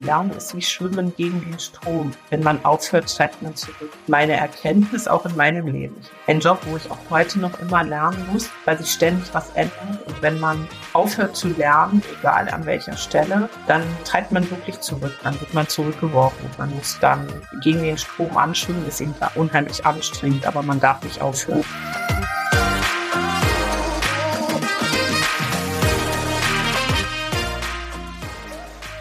Lernen ist wie Schwimmen gegen den Strom. Wenn man aufhört, steigt man zurück. Meine Erkenntnis auch in meinem Leben. Ein Job, wo ich auch heute noch immer lernen muss, weil sich ständig was ändert. Und wenn man aufhört zu lernen, egal an welcher Stelle, dann treibt man wirklich zurück. Dann wird man zurückgeworfen. Man muss dann gegen den Strom anschwimmen. Ist eben unheimlich anstrengend, aber man darf nicht aufhören.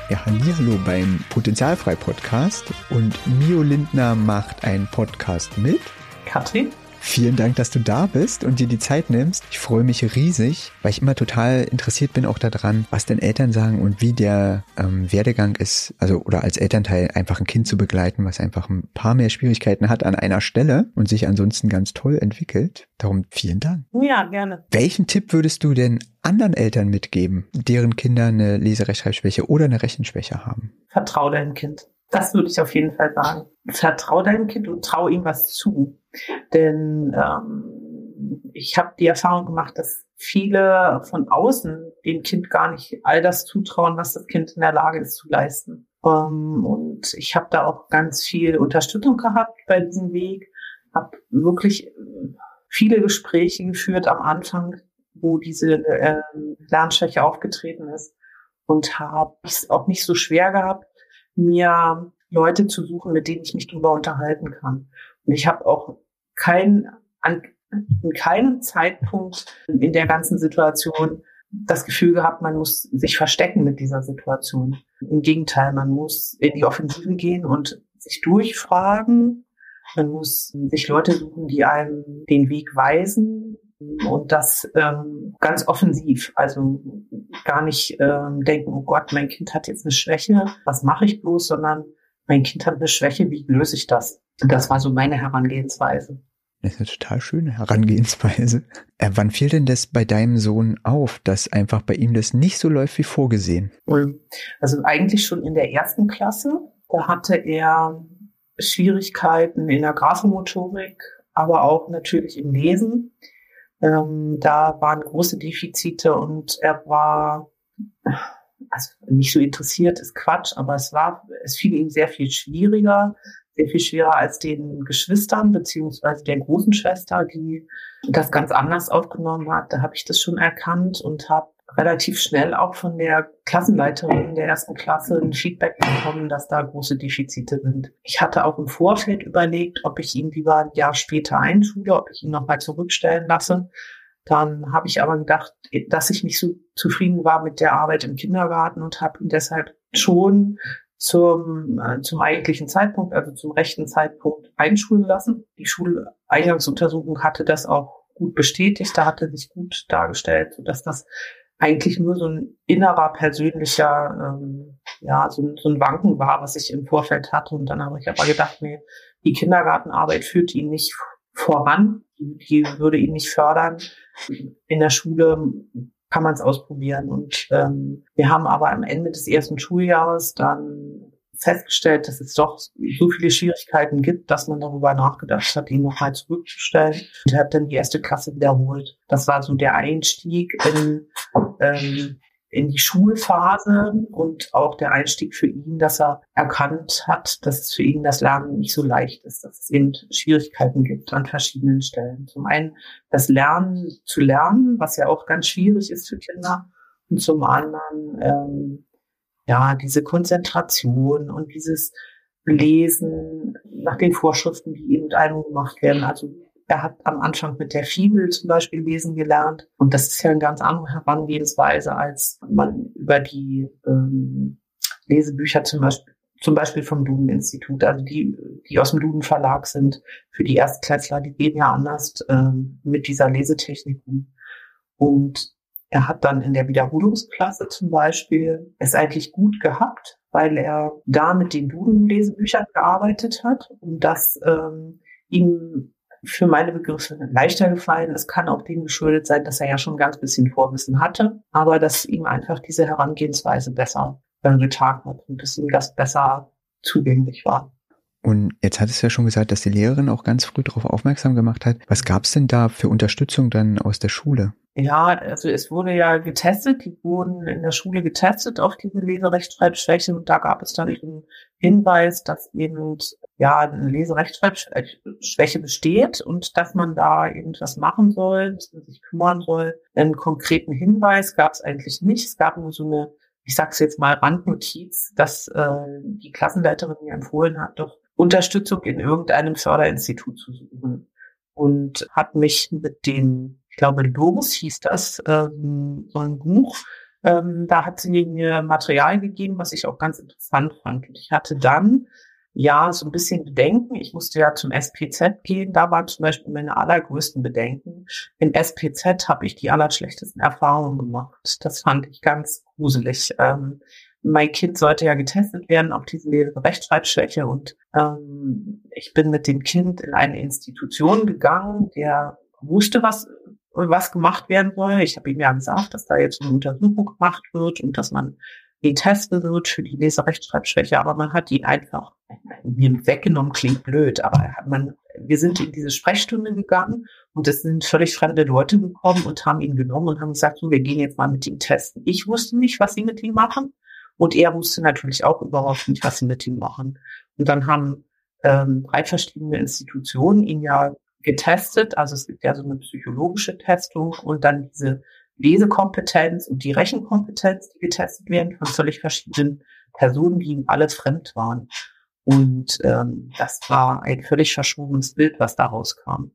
Ja, hallo beim Potenzialfrei Podcast und Mio Lindner macht einen Podcast mit Katrin. Vielen Dank, dass du da bist und dir die Zeit nimmst. Ich freue mich riesig, weil ich immer total interessiert bin auch daran, was denn Eltern sagen und wie der ähm, Werdegang ist, also oder als Elternteil einfach ein Kind zu begleiten, was einfach ein paar mehr Schwierigkeiten hat an einer Stelle und sich ansonsten ganz toll entwickelt. Darum vielen Dank. Ja, gerne. Welchen Tipp würdest du denn anderen Eltern mitgeben, deren Kinder eine Leserechtschreibschwäche oder eine Rechenschwäche haben? Vertrau deinem Kind. Das würde ich auf jeden Fall sagen. Vertrau deinem Kind und trau ihm was zu. Denn ähm, ich habe die Erfahrung gemacht, dass viele von außen dem Kind gar nicht all das zutrauen, was das Kind in der Lage ist zu leisten. Ähm, und ich habe da auch ganz viel Unterstützung gehabt bei diesem Weg, habe wirklich viele Gespräche geführt am Anfang, wo diese äh, Lernschwäche aufgetreten ist und habe es auch nicht so schwer gehabt, mir Leute zu suchen, mit denen ich mich drüber unterhalten kann. Und ich habe auch kein, an, in keinem Zeitpunkt in der ganzen Situation das Gefühl gehabt, man muss sich verstecken mit dieser Situation. Im Gegenteil, man muss in die Offensive gehen und sich durchfragen. Man muss sich Leute suchen, die einem den Weg weisen und das ähm, ganz offensiv. Also gar nicht ähm, denken, oh Gott, mein Kind hat jetzt eine Schwäche, was mache ich bloß, sondern mein Kind hat eine Schwäche, wie löse ich das? Und das war so meine Herangehensweise. Das ist eine total schöne Herangehensweise. Äh, wann fiel denn das bei deinem Sohn auf, dass einfach bei ihm das nicht so läuft wie vorgesehen? Also eigentlich schon in der ersten Klasse. Da hatte er Schwierigkeiten in der Graphomotorik, aber auch natürlich im Lesen. Ähm, da waren große Defizite und er war also nicht so interessiert, ist Quatsch, aber es war, es fiel ihm sehr viel schwieriger, sehr viel schwerer als den Geschwistern beziehungsweise der großen Schwester, die das ganz anders aufgenommen hat. Da habe ich das schon erkannt und habe relativ schnell auch von der Klassenleiterin der ersten Klasse ein Feedback bekommen, dass da große Defizite sind. Ich hatte auch im Vorfeld überlegt, ob ich ihn lieber ein Jahr später einschule, ob ich ihn nochmal zurückstellen lasse. Dann habe ich aber gedacht, dass ich nicht so zufrieden war mit der Arbeit im Kindergarten und habe ihn deshalb schon zum, äh, zum eigentlichen Zeitpunkt, also zum rechten Zeitpunkt einschulen lassen. Die Schuleingangsuntersuchung hatte das auch gut bestätigt, da hatte sich gut dargestellt, sodass das eigentlich nur so ein innerer persönlicher, ähm, ja, so, so ein Wanken war, was ich im Vorfeld hatte. Und dann habe ich aber gedacht, nee, die Kindergartenarbeit führt ihn nicht voran, die würde ihn nicht fördern. In der Schule kann man es ausprobieren. Und ähm, wir haben aber am Ende des ersten Schuljahres dann festgestellt, dass es doch so viele Schwierigkeiten gibt, dass man darüber nachgedacht hat, ihn nochmal zurückzustellen und hat dann die erste Klasse wiederholt. Das war so der Einstieg in, ähm, in die Schulphase und auch der Einstieg für ihn, dass er erkannt hat, dass es für ihn das Lernen nicht so leicht ist, dass es eben Schwierigkeiten gibt an verschiedenen Stellen. Zum einen das Lernen zu lernen, was ja auch ganz schwierig ist für Kinder, und zum anderen ähm, ja diese Konzentration und dieses Lesen nach den Vorschriften, die eben mit einem gemacht werden. Also er hat am Anfang mit der Fibel zum Beispiel lesen gelernt. Und das ist ja eine ganz andere Herangehensweise, als man über die ähm, Lesebücher zum Beispiel, zum Beispiel vom Duden-Institut, also die, die aus dem Duden-Verlag sind, für die Erstklässler, die gehen ja anders ähm, mit dieser Lesetechnik um. Und er hat dann in der Wiederholungsklasse zum Beispiel es eigentlich gut gehabt, weil er da mit den Duden-Lesebüchern gearbeitet hat und das ähm, ihm für meine Begriffe leichter gefallen. Es kann auch dem geschuldet sein, dass er ja schon ein ganz bisschen Vorwissen hatte, aber dass ihm einfach diese Herangehensweise besser äh, getan hat und dass ihm das besser zugänglich war. Und jetzt hattest du ja schon gesagt, dass die Lehrerin auch ganz früh darauf aufmerksam gemacht hat. Was gab es denn da für Unterstützung dann aus der Schule? Ja, also es wurde ja getestet, die wurden in der Schule getestet auf diese Leserechtschreibschwäche und da gab es dann einen Hinweis, dass eben ja eine Leserechtschreibschwäche besteht und dass man da irgendwas machen soll, dass man sich kümmern soll. Einen konkreten Hinweis gab es eigentlich nicht. Es gab nur so eine, ich sag's jetzt mal, Randnotiz, dass äh, die Klassenleiterin mir empfohlen hat, doch Unterstützung in irgendeinem Förderinstitut zu suchen und hat mich mit den ich glaube, Los hieß das, ähm, so ein Buch. Ähm, da hat sie mir Material gegeben, was ich auch ganz interessant fand. Und ich hatte dann ja so ein bisschen Bedenken. Ich musste ja zum SPZ gehen. Da waren zum Beispiel meine allergrößten Bedenken. In SPZ habe ich die allerschlechtesten Erfahrungen gemacht. Das fand ich ganz gruselig. Ähm, mein Kind sollte ja getestet werden auf diese Rechtschreibschwäche und ähm, ich bin mit dem Kind in eine Institution gegangen, der wusste, was was gemacht werden soll. Ich habe ihm ja gesagt, dass da jetzt eine Untersuchung gemacht wird und dass man die testen wird für die Leserechtschreibschwäche, aber man hat ihn einfach mir weggenommen, klingt blöd, aber man, wir sind in diese Sprechstunde gegangen und es sind völlig fremde Leute gekommen und haben ihn genommen und haben gesagt, so, wir gehen jetzt mal mit ihm testen. Ich wusste nicht, was sie mit ihm machen und er wusste natürlich auch überhaupt nicht, was sie mit ihm machen. Und dann haben ähm, drei verschiedene Institutionen ihn ja getestet. Also es gibt ja so eine psychologische Testung und dann diese Lesekompetenz und die Rechenkompetenz, die getestet werden von völlig verschiedenen Personen, die ihm alle fremd waren. Und ähm, das war ein völlig verschwobenes Bild, was daraus kam.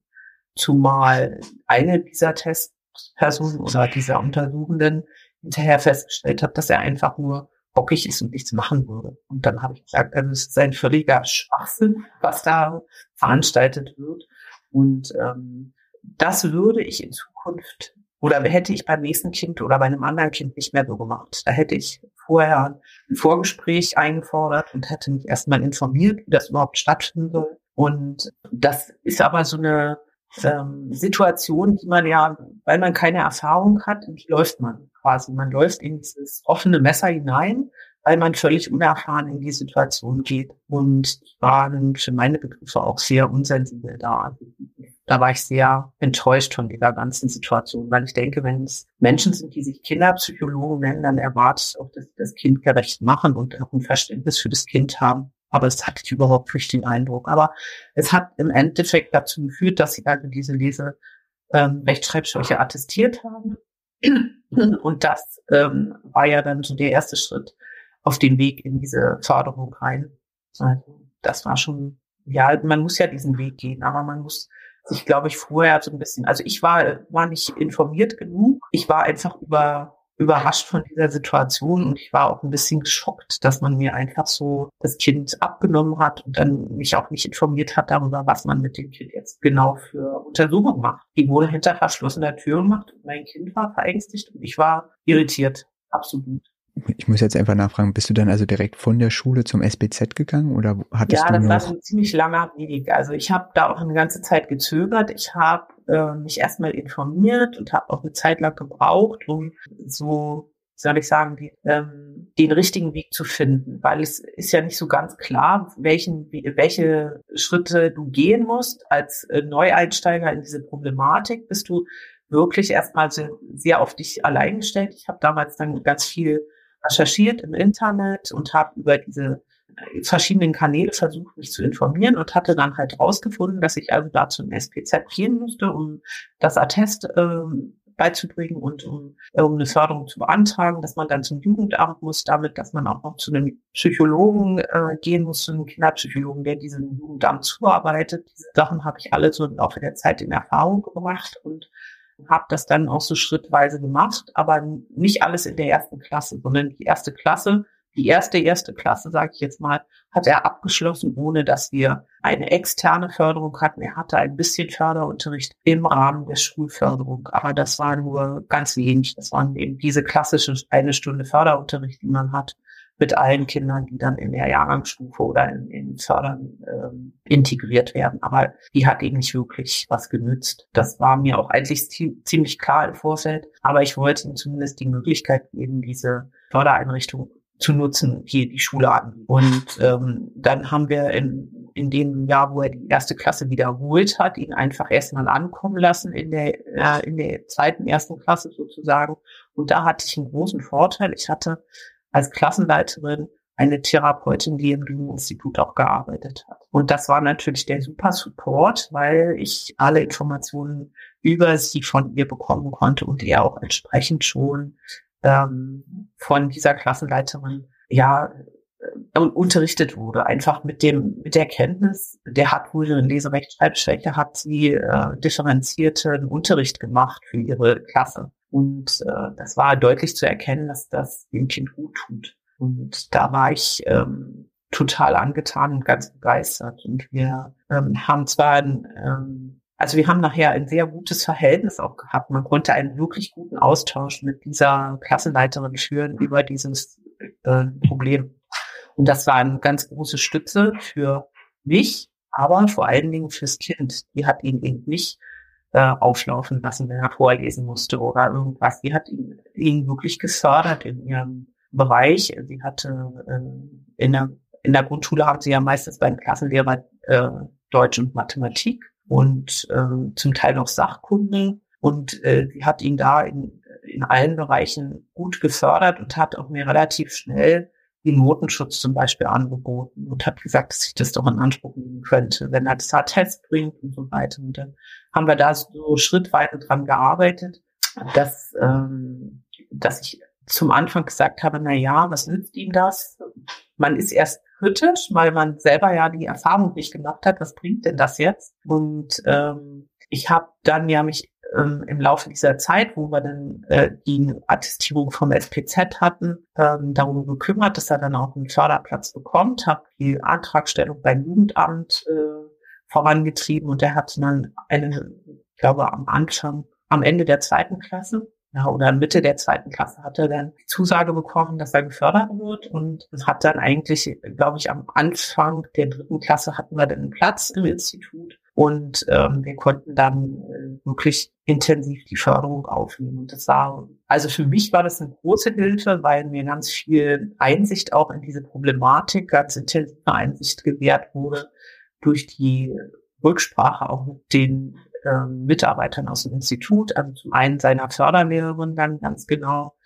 Zumal eine dieser Testpersonen oder dieser Untersuchenden hinterher festgestellt hat, dass er einfach nur bockig ist und nichts machen würde. Und dann habe ich gesagt, also es ist ein völliger Schwachsinn, was da veranstaltet wird. Und ähm, das würde ich in Zukunft oder hätte ich beim nächsten Kind oder bei einem anderen Kind nicht mehr so gemacht. Da hätte ich vorher ein Vorgespräch eingefordert und hätte mich erstmal informiert, wie das überhaupt stattfinden soll. Und das ist aber so eine ähm, Situation, die man ja, weil man keine Erfahrung hat, läuft man quasi. Man läuft in dieses offene Messer hinein weil man völlig unerfahren in die Situation geht. Und ich war für meine Begriffe auch sehr unsensibel da. Da war ich sehr enttäuscht von dieser ganzen Situation, weil ich denke, wenn es Menschen sind, die sich Kinderpsychologen nennen, dann erwartet auch, dass sie das Kind gerecht machen und auch ein Verständnis für das Kind haben. Aber es hatte ich überhaupt nicht den Eindruck. Aber es hat im Endeffekt dazu geführt, dass sie also diese Lese ähm, Rechtschreibschwäche attestiert haben. Und das ähm, war ja dann so der erste Schritt, auf den Weg in diese Förderung rein. Also das war schon, ja, man muss ja diesen Weg gehen, aber man muss sich, glaube ich, vorher so ein bisschen, also ich war, war nicht informiert genug. Ich war einfach über, überrascht von dieser Situation und ich war auch ein bisschen geschockt, dass man mir einfach so das Kind abgenommen hat und dann mich auch nicht informiert hat darüber, was man mit dem Kind jetzt genau für Untersuchungen macht. Die wurde hinter verschlossener Tür gemacht und mein Kind war verängstigt und ich war irritiert. Absolut. Ich muss jetzt einfach nachfragen, bist du dann also direkt von der Schule zum SBZ gegangen oder hattest ja, du? Ja, das war ein ziemlich langer Weg. Also ich habe da auch eine ganze Zeit gezögert. Ich habe äh, mich erstmal informiert und habe auch eine Zeit lang gebraucht, um so, soll ich sagen, die, ähm, den richtigen Weg zu finden, weil es ist ja nicht so ganz klar, welchen, welche Schritte du gehen musst als äh, Neueinsteiger in diese Problematik. Bist du wirklich erstmal sehr, auf dich allein gestellt. Ich habe damals dann ganz viel recherchiert im Internet und habe über diese verschiedenen Kanäle versucht, mich zu informieren und hatte dann halt rausgefunden, dass ich also dazu ein SPZ gehen musste, um das Attest äh, beizubringen und um, äh, um eine Förderung zu beantragen, dass man dann zum Jugendamt muss, damit, dass man auch noch zu einem Psychologen äh, gehen muss, zu einem Kinderpsychologen, der diesem Jugendamt zuarbeitet. Diese Sachen habe ich alle so im Laufe der Zeit in Erfahrung gebracht und habe das dann auch so schrittweise gemacht, aber nicht alles in der ersten Klasse, sondern die erste Klasse, die erste erste Klasse, sage ich jetzt mal, hat er abgeschlossen, ohne dass wir eine externe Förderung hatten. Er hatte ein bisschen Förderunterricht im Rahmen der Schulförderung, aber das war nur ganz wenig. Das waren eben diese klassische eine Stunde Förderunterricht, die man hat mit allen Kindern, die dann in der Jahrgangsstufe oder in, in Fördern ähm, integriert werden. Aber die hat eben nicht wirklich was genützt. Das war mir auch eigentlich ziemlich klar im Vorfeld. Aber ich wollte ihnen zumindest die Möglichkeit geben, diese Fördereinrichtung zu nutzen, die die Schule an. Und ähm, dann haben wir in in dem Jahr, wo er die erste Klasse wiederholt hat, ihn einfach erstmal ankommen lassen in der, äh, in der zweiten, ersten Klasse sozusagen. Und da hatte ich einen großen Vorteil. Ich hatte als Klassenleiterin eine Therapeutin, die im Lügen-Institut auch gearbeitet hat. Und das war natürlich der super Support, weil ich alle Informationen über sie von ihr bekommen konnte und er auch entsprechend schon ähm, von dieser Klassenleiterin ja äh, unterrichtet wurde, einfach mit dem mit der Kenntnis, der hat wohl eine Leserechtschreibschwäche, hat sie äh, differenzierten Unterricht gemacht für ihre Klasse und äh, das war deutlich zu erkennen, dass das dem Kind gut tut. Und da war ich ähm, total angetan und ganz begeistert. Und wir ähm, haben zwar ein, ähm, also wir haben nachher ein sehr gutes Verhältnis auch gehabt. Man konnte einen wirklich guten Austausch mit dieser Klassenleiterin führen über dieses äh, Problem. Und das war eine ganz große Stütze für mich, aber vor allen Dingen fürs Kind. Die hat ihn eben nicht äh, auflaufen lassen, wenn er vorlesen musste oder irgendwas. Die hat ihn, ihn wirklich gefördert in ihrem Bereich. Sie hatte äh, in, der, in der Grundschule haben sie ja meistens bei den Klassenlehrer äh, Deutsch und Mathematik und äh, zum Teil noch Sachkunde. Und äh, sie hat ihn da in, in allen Bereichen gut gefördert und hat auch mir relativ schnell den Notenschutz zum Beispiel angeboten und hat gesagt, dass ich das doch in Anspruch nehmen könnte, wenn er das Test bringt und so weiter. Und dann haben wir da so schrittweise dran gearbeitet, dass, ähm, dass ich zum Anfang gesagt habe, na ja, was nützt ihm das? Man ist erst kritisch, weil man selber ja die Erfahrung nicht gemacht hat, was bringt denn das jetzt? Und ähm, ich habe dann ja mich ähm, im Laufe dieser Zeit, wo wir dann äh, die Attestierung vom SPZ hatten, ähm, darum gekümmert, dass er dann auch einen Förderplatz bekommt, habe die Antragstellung beim Jugendamt äh, vorangetrieben und er hat dann eine, ich glaube, am Anfang, am Ende der zweiten Klasse ja, oder Mitte der zweiten Klasse hat er dann die Zusage bekommen, dass er gefördert wird und hat dann eigentlich, glaube ich, am Anfang der dritten Klasse hatten wir dann einen Platz im Institut und ähm, wir konnten dann äh, wirklich intensiv die Förderung aufnehmen. Und das war, also für mich war das eine große Hilfe, weil mir ganz viel Einsicht auch in diese Problematik, ganz intensive Einsicht gewährt wurde durch die Rücksprache auch mit den ähm, Mitarbeitern aus dem Institut, also zum einen seiner Förderlehrerin dann ganz genau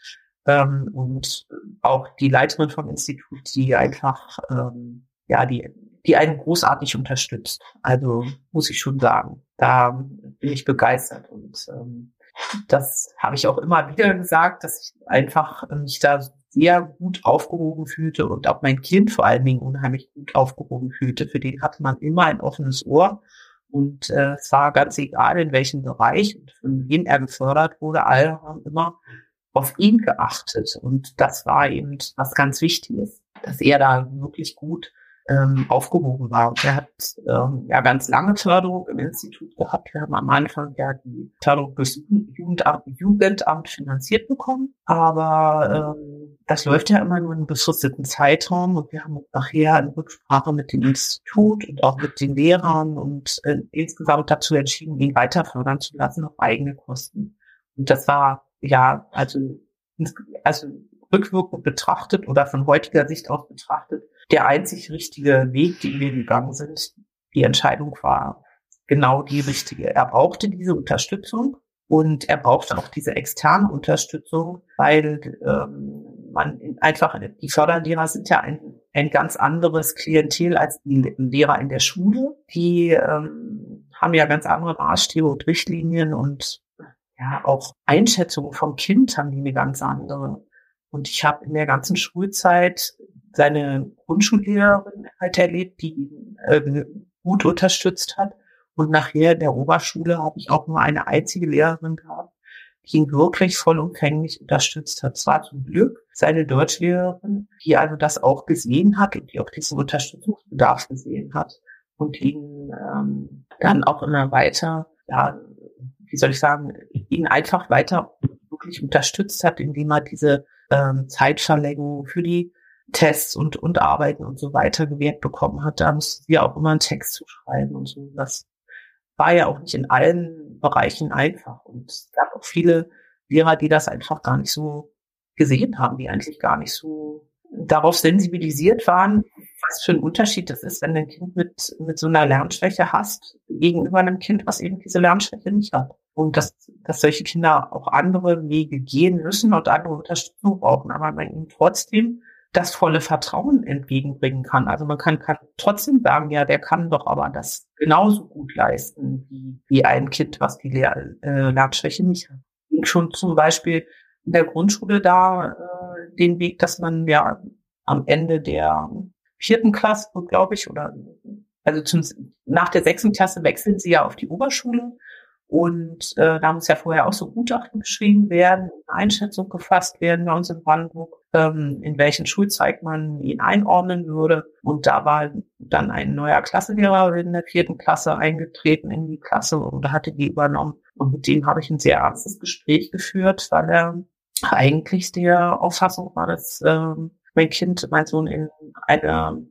ähm, und auch die Leiterin vom Institut, die einfach ähm, ja die die einen großartig unterstützt. Also muss ich schon sagen, da bin ich begeistert und ähm, das habe ich auch immer wieder gesagt, dass ich einfach mich da sehr gut aufgehoben fühlte und auch mein Kind vor allen Dingen unheimlich gut aufgehoben fühlte. Für den hatte man immer ein offenes Ohr und äh, es war ganz egal, in welchem Bereich und von wem er gefördert wurde, alle haben immer auf ihn geachtet. Und das war eben was ganz Wichtiges, dass er da wirklich gut ähm, aufgehoben war. Und er hat ähm, ja ganz lange Förderung im Institut gehabt. Wir haben am Anfang ja die Förderung durch Jugendamt, Jugendamt finanziert bekommen, aber ähm, das läuft ja immer nur in einem befristeten Zeitraum und wir haben nachher eine Rücksprache mit dem Institut und auch mit den Lehrern und äh, insgesamt dazu entschieden, ihn weiter fördern zu lassen auf eigene Kosten. Und das war ja also also rückwirkend betrachtet oder von heutiger Sicht aus betrachtet der einzig richtige Weg, den wir gegangen sind. Die Entscheidung war genau die richtige. Er brauchte diese Unterstützung und er brauchte auch diese externe Unterstützung, weil ähm, man einfach, die Förderlehrer sind ja ein, ein ganz anderes Klientel als die Lehrer in der Schule. Die ähm, haben ja ganz andere Maßstäbe und Richtlinien und ja auch Einschätzungen vom Kind haben die eine ganz andere. Und ich habe in der ganzen Schulzeit seine Grundschullehrerin halt erlebt, die ihn äh, gut unterstützt hat. Und nachher der Oberschule habe ich auch nur eine einzige Lehrerin gehabt, die ihn wirklich vollumfänglich unterstützt hat. Zwar zum Glück seine Deutschlehrerin, die also das auch gesehen hat und die auch diesen Unterstützungsbedarf gesehen hat und ihn ähm, dann auch immer weiter, ja, wie soll ich sagen, ihn einfach weiter wirklich unterstützt hat, indem er diese ähm, Zeitverlängerung für die Tests und, und Arbeiten und so weiter gewährt bekommen hat. Da mussten wir auch immer einen Text zu schreiben und so. Das war ja auch nicht in allen Bereichen einfach. Und es gab auch viele Lehrer, die das einfach gar nicht so gesehen haben, die eigentlich gar nicht so darauf sensibilisiert waren, was für ein Unterschied das ist, wenn du ein Kind mit, mit so einer Lernschwäche hast, gegenüber einem Kind, was eben diese Lernschwäche nicht hat. Und dass, dass solche Kinder auch andere Wege gehen müssen und andere Unterstützung brauchen, aber man ihnen trotzdem das volle Vertrauen entgegenbringen kann. Also man kann, kann trotzdem sagen, ja, der kann doch aber das genauso gut leisten wie, wie ein Kind, was die Lehr äh, Lernschwäche nicht hat. Schon zum Beispiel in der Grundschule da äh, den Weg, dass man ja am Ende der vierten Klasse, glaube ich, oder also zum, nach der sechsten Klasse wechseln sie ja auf die Oberschule und äh, da muss ja vorher auch so Gutachten geschrieben werden, Einschätzung gefasst werden bei uns in Brandenburg, ähm, in welchen Schulzweig man ihn einordnen würde. Und da war dann ein neuer Klassenlehrer in der vierten Klasse eingetreten in die Klasse und hatte die übernommen. Und mit dem habe ich ein sehr ernstes Gespräch geführt, weil er eigentlich der Auffassung war, dass ähm, mein Kind, mein Sohn in eine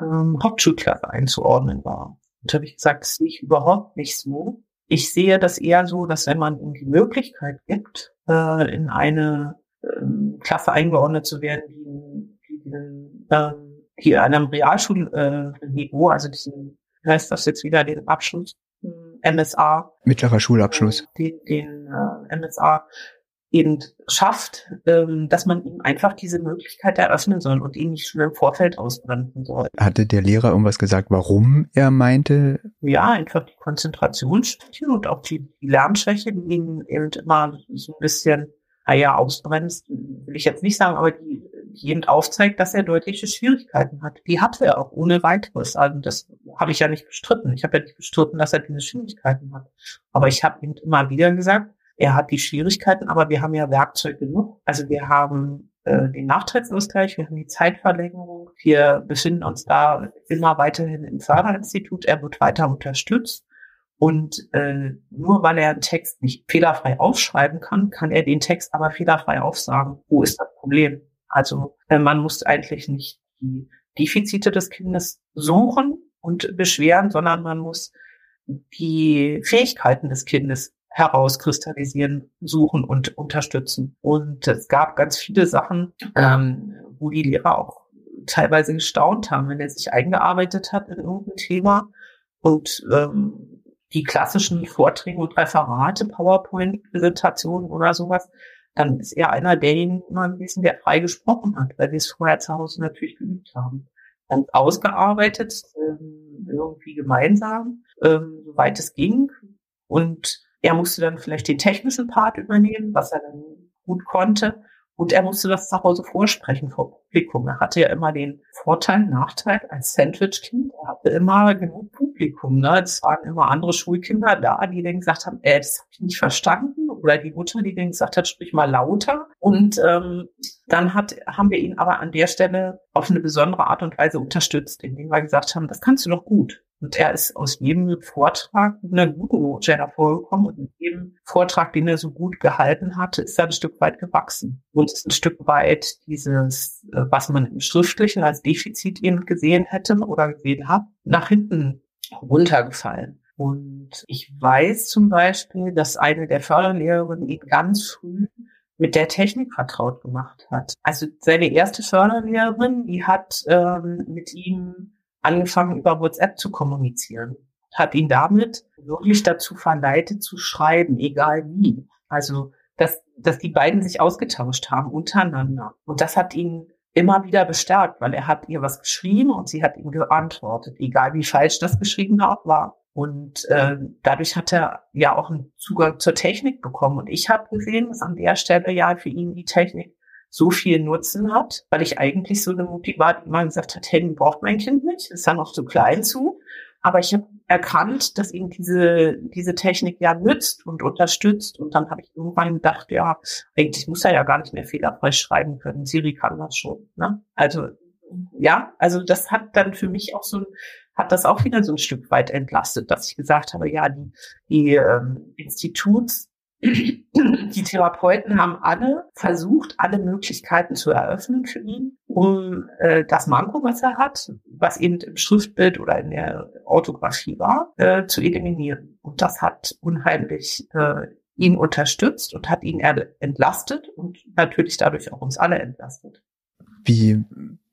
ähm, Hauptschulklasse einzuordnen war. Und habe ich gesagt, das sehe ich überhaupt nicht so ich sehe das eher so, dass wenn man ihm die Möglichkeit gibt, äh, in eine ähm, Klasse eingeordnet zu werden, die, die, die, ähm, die an einem Realschulniveau, äh, also diesen, wie heißt das jetzt wieder, den Abschluss, MSA. Mittlerer Schulabschluss. Den, den äh, MSA eben schafft, ähm, dass man ihm einfach diese Möglichkeit eröffnen soll und ihn nicht schon im Vorfeld ausbranden soll. Hatte der Lehrer irgendwas gesagt, warum er meinte? Ja, einfach die Konzentrationsschwäche und auch die, die Lernschwäche, die ihn eben immer so ein bisschen, naja, ausbremst, will ich jetzt nicht sagen, aber die, die eben aufzeigt, dass er deutliche Schwierigkeiten hat. Die hat er auch ohne weiteres. Also das habe ich ja nicht bestritten. Ich habe ja nicht bestritten, dass er diese Schwierigkeiten hat. Aber ich habe ihm immer wieder gesagt, er hat die Schwierigkeiten, aber wir haben ja Werkzeug genug. Also wir haben äh, den Nachteilsausgleich, wir haben die Zeitverlängerung. Wir befinden uns da immer weiterhin im Förderinstitut. Er wird weiter unterstützt. Und äh, nur weil er einen Text nicht fehlerfrei aufschreiben kann, kann er den Text aber fehlerfrei aufsagen. Wo ist das Problem? Also äh, man muss eigentlich nicht die Defizite des Kindes suchen und beschweren, sondern man muss die Fähigkeiten des Kindes herauskristallisieren, suchen und unterstützen. Und es gab ganz viele Sachen, ähm, wo die Lehrer auch teilweise gestaunt haben, wenn er sich eingearbeitet hat in irgendein Thema und ähm, die klassischen Vorträge und Referate, PowerPoint-Präsentationen oder sowas, dann ist er einer derjenigen gewesen, der frei gesprochen hat, weil wir es vorher zu Hause natürlich geübt haben. Dann ausgearbeitet, ähm, irgendwie gemeinsam, ähm, soweit es ging. Und er musste dann vielleicht den technischen Part übernehmen, was er dann gut konnte. Und er musste das zu Hause vorsprechen vor Publikum. Er hatte ja immer den Vorteil, Nachteil als Sandwich-Kind. Er hatte immer genug Publikum. Ne? Es waren immer andere Schulkinder da, die dann gesagt haben, äh, das habe ich nicht verstanden. Oder die Mutter, die dann gesagt hat, sprich mal lauter. Und ähm, dann hat, haben wir ihn aber an der Stelle auf eine besondere Art und Weise unterstützt, indem wir gesagt haben, das kannst du doch gut. Und er ist aus jedem Vortrag mit einer guten Note hervorgekommen und mit jedem Vortrag, den er so gut gehalten hatte, ist er ein Stück weit gewachsen. Und ist ein Stück weit dieses, äh, was man im Schriftlichen als Defizit eben gesehen hätte oder gesehen hat, nach hinten runtergefallen. Und ich weiß zum Beispiel, dass eine der Förderlehrerinnen ihn ganz früh mit der Technik vertraut gemacht hat. Also seine erste Förderlehrerin, die hat ähm, mit ihm angefangen, über WhatsApp zu kommunizieren. Hat ihn damit wirklich dazu verleitet zu schreiben, egal wie. Also, dass, dass die beiden sich ausgetauscht haben untereinander. Und das hat ihn immer wieder bestärkt, weil er hat ihr was geschrieben und sie hat ihm geantwortet, egal wie falsch das Geschriebene auch war. Und äh, dadurch hat er ja auch einen Zugang zur Technik bekommen. Und ich habe gesehen, dass an der Stelle ja für ihn die Technik so viel Nutzen hat, weil ich eigentlich so eine Mutti war, die immer gesagt hat, hey, braucht mein Kind nicht, ist ja noch zu klein zu. Aber ich habe erkannt, dass ihm diese, diese Technik ja nützt und unterstützt. Und dann habe ich irgendwann gedacht, ja, eigentlich muss er ja gar nicht mehr fehlerfrei schreiben können. Siri kann das schon. Ne? Also ja, also das hat dann für mich auch so ein, hat das auch wieder so ein Stück weit entlastet, dass ich gesagt habe, ja, die, die ähm, Instituts die Therapeuten haben alle versucht, alle Möglichkeiten zu eröffnen für ihn, um äh, das Manko, was er hat, was eben im Schriftbild oder in der Orthographie war, äh, zu eliminieren. Und das hat unheimlich äh, ihn unterstützt und hat ihn entlastet und natürlich dadurch auch uns alle entlastet. Wie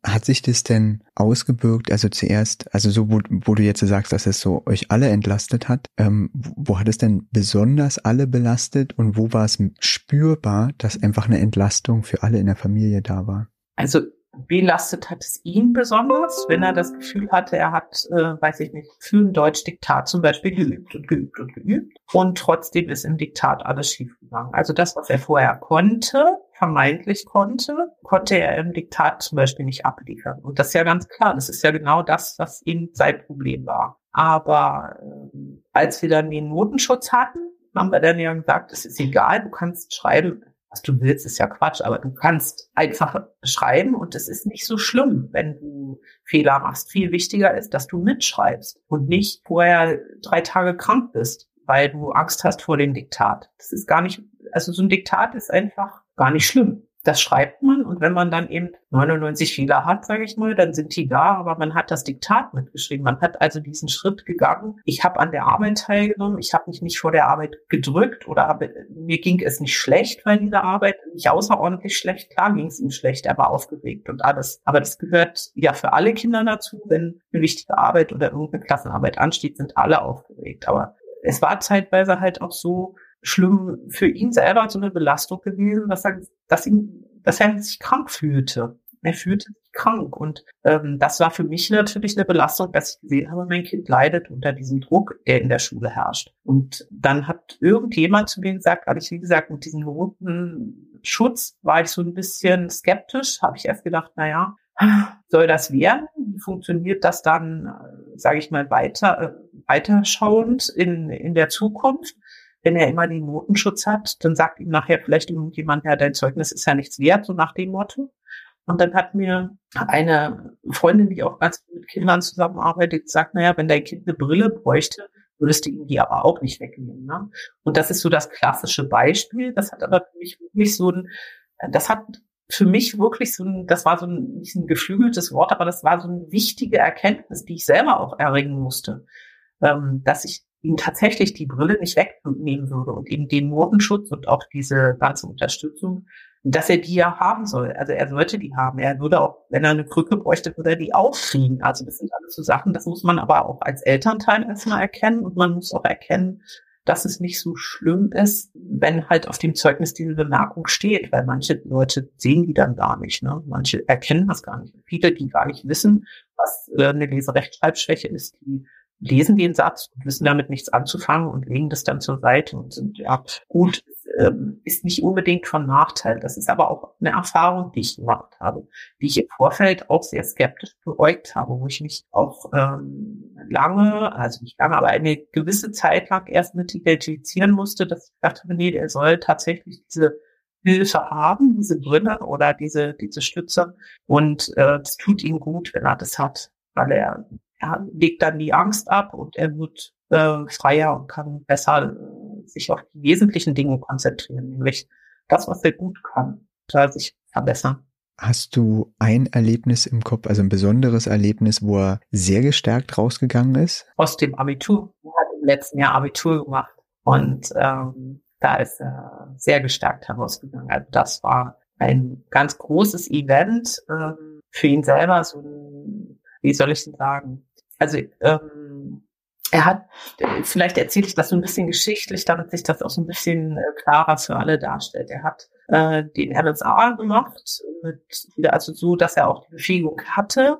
hat sich das denn ausgebürgt, also zuerst, also so, wo, wo du jetzt sagst, dass es so euch alle entlastet hat, ähm, wo hat es denn besonders alle belastet und wo war es spürbar, dass einfach eine Entlastung für alle in der Familie da war? Also belastet hat es ihn besonders, wenn er das Gefühl hatte, er hat, äh, weiß ich nicht, für ein Deutsch-Diktat zum Beispiel geübt und geübt und geübt und trotzdem ist im Diktat alles schiefgegangen. Also das, was er vorher konnte, vermeintlich konnte, konnte er im Diktat zum Beispiel nicht abliefern. Und das ist ja ganz klar, das ist ja genau das, was ihm sein Problem war. Aber äh, als wir dann den Notenschutz hatten, haben wir dann ja gesagt, es ist egal, du kannst schreiben, was du willst, ist ja Quatsch, aber du kannst einfach schreiben und es ist nicht so schlimm, wenn du Fehler machst. Viel wichtiger ist, dass du mitschreibst und nicht vorher drei Tage krank bist, weil du Angst hast vor dem Diktat. Das ist gar nicht, also so ein Diktat ist einfach gar nicht schlimm das schreibt man und wenn man dann eben 99 Fehler hat, sage ich mal, dann sind die da, aber man hat das Diktat mitgeschrieben. Man hat also diesen Schritt gegangen. Ich habe an der Arbeit teilgenommen, ich habe mich nicht vor der Arbeit gedrückt oder habe, mir ging es nicht schlecht bei dieser Arbeit, nicht außerordentlich schlecht. Klar ging es ihm schlecht, er war aufgeregt und alles. Aber das gehört ja für alle Kinder dazu. Wenn eine wichtige Arbeit oder irgendeine Klassenarbeit ansteht, sind alle aufgeregt. Aber es war zeitweise halt auch so, schlimm für ihn selber so eine Belastung gewesen, dass er, dass ihn, dass er sich krank fühlte. Er fühlte sich krank und ähm, das war für mich natürlich eine Belastung, dass ich gesehen habe, mein Kind leidet unter diesem Druck, der in der Schule herrscht. Und dann hat irgendjemand zu mir gesagt, also ich wie gesagt mit diesem roten Schutz war ich so ein bisschen skeptisch, habe ich erst gedacht, na ja, soll das werden? Wie funktioniert das dann, äh, sage ich mal, weiter, äh, weiterschauend in, in der Zukunft? Wenn er immer den Notenschutz hat, dann sagt ihm nachher vielleicht irgendjemand, ja, dein Zeugnis ist ja nichts wert, so nach dem Motto. Und dann hat mir eine Freundin, die auch ganz mit Kindern zusammenarbeitet, gesagt, naja, wenn dein Kind eine Brille bräuchte, würdest du ihm die aber auch nicht wegnehmen. Ne? Und das ist so das klassische Beispiel. Das hat aber für mich wirklich so ein, das hat für mich wirklich so ein, das war so ein, nicht ein geflügeltes Wort, aber das war so eine wichtige Erkenntnis, die ich selber auch erringen musste, ähm, dass ich ihm tatsächlich die Brille nicht wegnehmen würde und ihm den Notenschutz und auch diese ganze Unterstützung, dass er die ja haben soll. Also er sollte die haben. Er würde auch, wenn er eine Krücke bräuchte, würde er die aufkriegen. Also das sind alles so Sachen, das muss man aber auch als Elternteil erstmal erkennen und man muss auch erkennen, dass es nicht so schlimm ist, wenn halt auf dem Zeugnis diese Bemerkung steht, weil manche Leute sehen die dann gar nicht. Ne? Manche erkennen das gar nicht. Viele, die gar nicht wissen, was äh, eine Leserechtschreibschwäche ist, die lesen den Satz und wissen damit nichts anzufangen und legen das dann zur Seite und sind, ja, gut, ähm, ist nicht unbedingt von Nachteil. Das ist aber auch eine Erfahrung, die ich gemacht habe, die ich im Vorfeld auch sehr skeptisch beäugt habe, wo ich mich auch ähm, lange, also nicht lange, aber eine gewisse Zeit lang erst mit identifizieren musste, dass ich dachte, nee, der soll tatsächlich diese Hilfe haben, diese Brille oder diese, diese Stütze. Und äh, das tut ihm gut, wenn er das hat, weil er er legt dann die Angst ab und er wird äh, freier und kann besser äh, sich auf die wesentlichen Dinge konzentrieren, nämlich das, was er gut kann, da sich verbessern. Hast du ein Erlebnis im Kopf, also ein besonderes Erlebnis, wo er sehr gestärkt rausgegangen ist? Aus dem Abitur. Er hat im letzten Jahr Abitur gemacht und ähm, da ist er sehr gestärkt herausgegangen. Also das war ein ganz großes Event ähm, für ihn selber, so ein, wie soll ich denn sagen, also ähm, er hat, vielleicht erzähle ich das so ein bisschen geschichtlich, damit sich das auch so ein bisschen äh, klarer für alle darstellt. Er hat äh, den RSA gemacht, mit, also so, dass er auch die Befähigung hatte,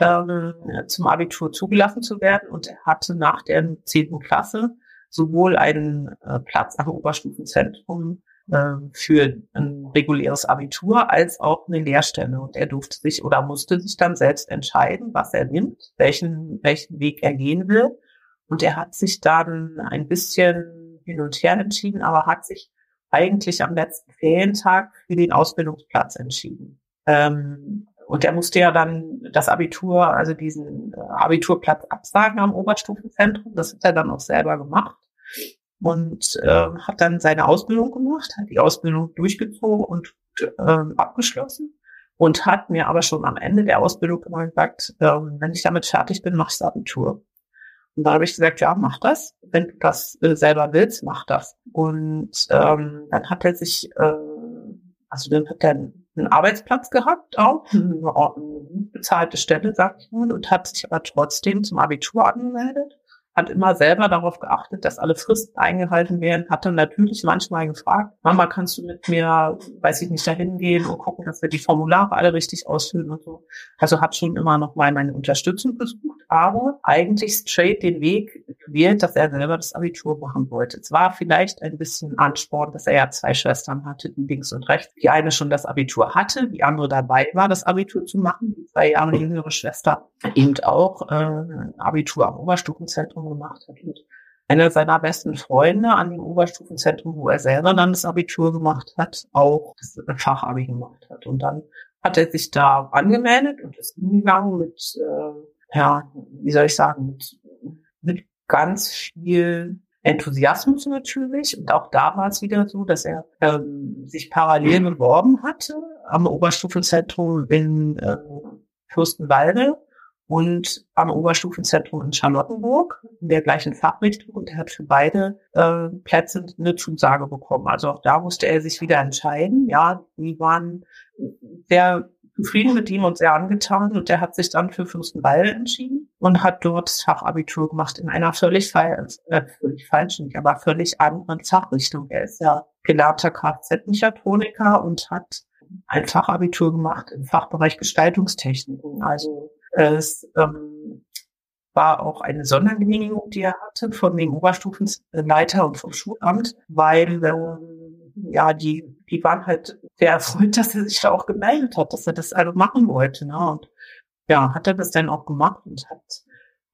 ähm, zum Abitur zugelassen zu werden und er hatte nach der zehnten Klasse sowohl einen äh, Platz am Oberstufenzentrum für ein reguläres Abitur als auch eine Lehrstelle. Und er durfte sich oder musste sich dann selbst entscheiden, was er nimmt, welchen, welchen Weg er gehen will. Und er hat sich dann ein bisschen hin und her entschieden, aber hat sich eigentlich am letzten Ferientag für den Ausbildungsplatz entschieden. Ähm, und er musste ja dann das Abitur, also diesen äh, Abiturplatz absagen am Oberstufenzentrum. Das hat er dann auch selber gemacht und äh, hat dann seine Ausbildung gemacht, hat die Ausbildung durchgezogen und äh, abgeschlossen und hat mir aber schon am Ende der Ausbildung immer gesagt, äh, wenn ich damit fertig bin, mach ich das Abitur. Und da habe ich gesagt, ja, mach das. Wenn du das äh, selber willst, mach das. Und ähm, dann hat er sich, äh, also dann hat er einen Arbeitsplatz gehabt, auch eine bezahlte Stelle, sag ich mal, und hat sich aber trotzdem zum Abitur angemeldet hat immer selber darauf geachtet, dass alle Fristen eingehalten werden, hat dann natürlich manchmal gefragt, Mama, kannst du mit mir, weiß ich nicht, dahin gehen und gucken, dass wir die Formulare alle richtig ausfüllen und so. Also hat schon immer noch mal meine Unterstützung besucht, aber eigentlich straight den Weg gewählt, dass er selber das Abitur machen wollte. Es war vielleicht ein bisschen Ansporn, dass er ja zwei Schwestern hatte, die links und rechts. Die eine schon das Abitur hatte, die andere dabei war, das Abitur zu machen. Die zwei Jahre jüngere Schwester eben auch äh, Abitur am Oberstufenzentrum gemacht hat. Und einer seiner besten Freunde an dem Oberstufenzentrum, wo er selber dann das Abitur gemacht hat, auch das Fachabi gemacht hat. Und dann hat er sich da angemeldet und ist hingegangen mit, äh, ja, wie soll ich sagen, mit, mit ganz viel Enthusiasmus natürlich. Und auch da war es wieder so, dass er ähm, sich parallel beworben hatte am Oberstufenzentrum in äh, Fürstenwalde und am Oberstufenzentrum in Charlottenburg in der gleichen Fachrichtung und er hat für beide äh, Plätze eine Zusage bekommen. Also auch da musste er sich wieder entscheiden. Ja, die waren sehr zufrieden mit ihm und sehr angetan und er hat sich dann für Fürstenwalde entschieden und hat dort Fachabitur gemacht in einer völlig, äh, völlig falschen, aber völlig anderen Fachrichtung. Er ist ja gelernter Kfz-Mechatroniker und hat ein Fachabitur gemacht im Fachbereich Gestaltungstechniken, also es ähm, war auch eine Sondergenehmigung, die er hatte von dem Oberstufenleiter und vom Schulamt, weil ähm, ja die die waren halt sehr erfreut, dass er sich da auch gemeldet hat, dass er das also machen wollte. Ne? Und ja, hat er das dann auch gemacht und hat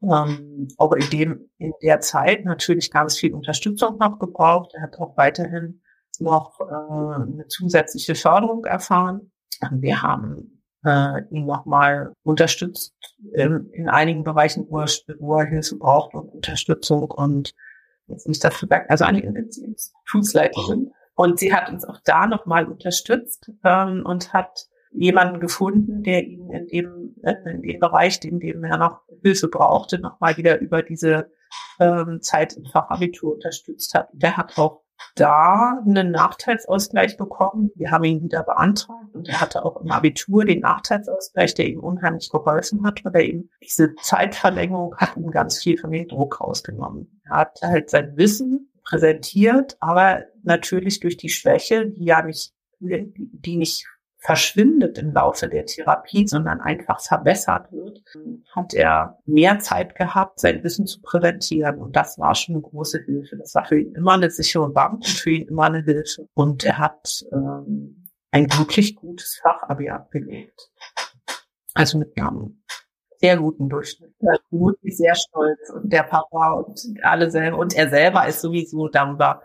ähm, auch in dem in der Zeit natürlich ganz viel Unterstützung noch gebraucht. Er hat auch weiterhin noch äh, eine zusätzliche Förderung erfahren. Wir haben äh, ihn nochmal unterstützt in, in einigen Bereichen, wo er, wo er Hilfe braucht und Unterstützung und jetzt nicht dafür weg, also eine Institutsleiterin. Und sie hat uns auch da nochmal unterstützt ähm, und hat jemanden gefunden, der ihn in dem, äh, in dem Bereich, in dem er noch Hilfe brauchte, nochmal wieder über diese ähm, Zeit im Fachabitur unterstützt hat. Der hat auch da einen Nachteilsausgleich bekommen. Wir haben ihn wieder beantragt und er hatte auch im Abitur den Nachteilsausgleich, der ihm unheimlich geholfen hat, weil er ihm diese Zeitverlängerung hat ihm ganz viel von dem Druck rausgenommen. Er hat halt sein Wissen präsentiert, aber natürlich durch die Schwäche, die ja nicht, die nicht verschwindet im Laufe der Therapie, sondern einfach verbessert wird, hat er mehr Zeit gehabt, sein Wissen zu präsentieren. Und das war schon eine große Hilfe. Das war für ihn immer eine sichere Bank für ihn immer eine Hilfe. Und er hat ähm, ein wirklich gutes Fachabi abgelegt. Also mit einem sehr guten Durchschnitt. Wirklich sehr stolz und der Papa und alle selber und er selber ist sowieso darüber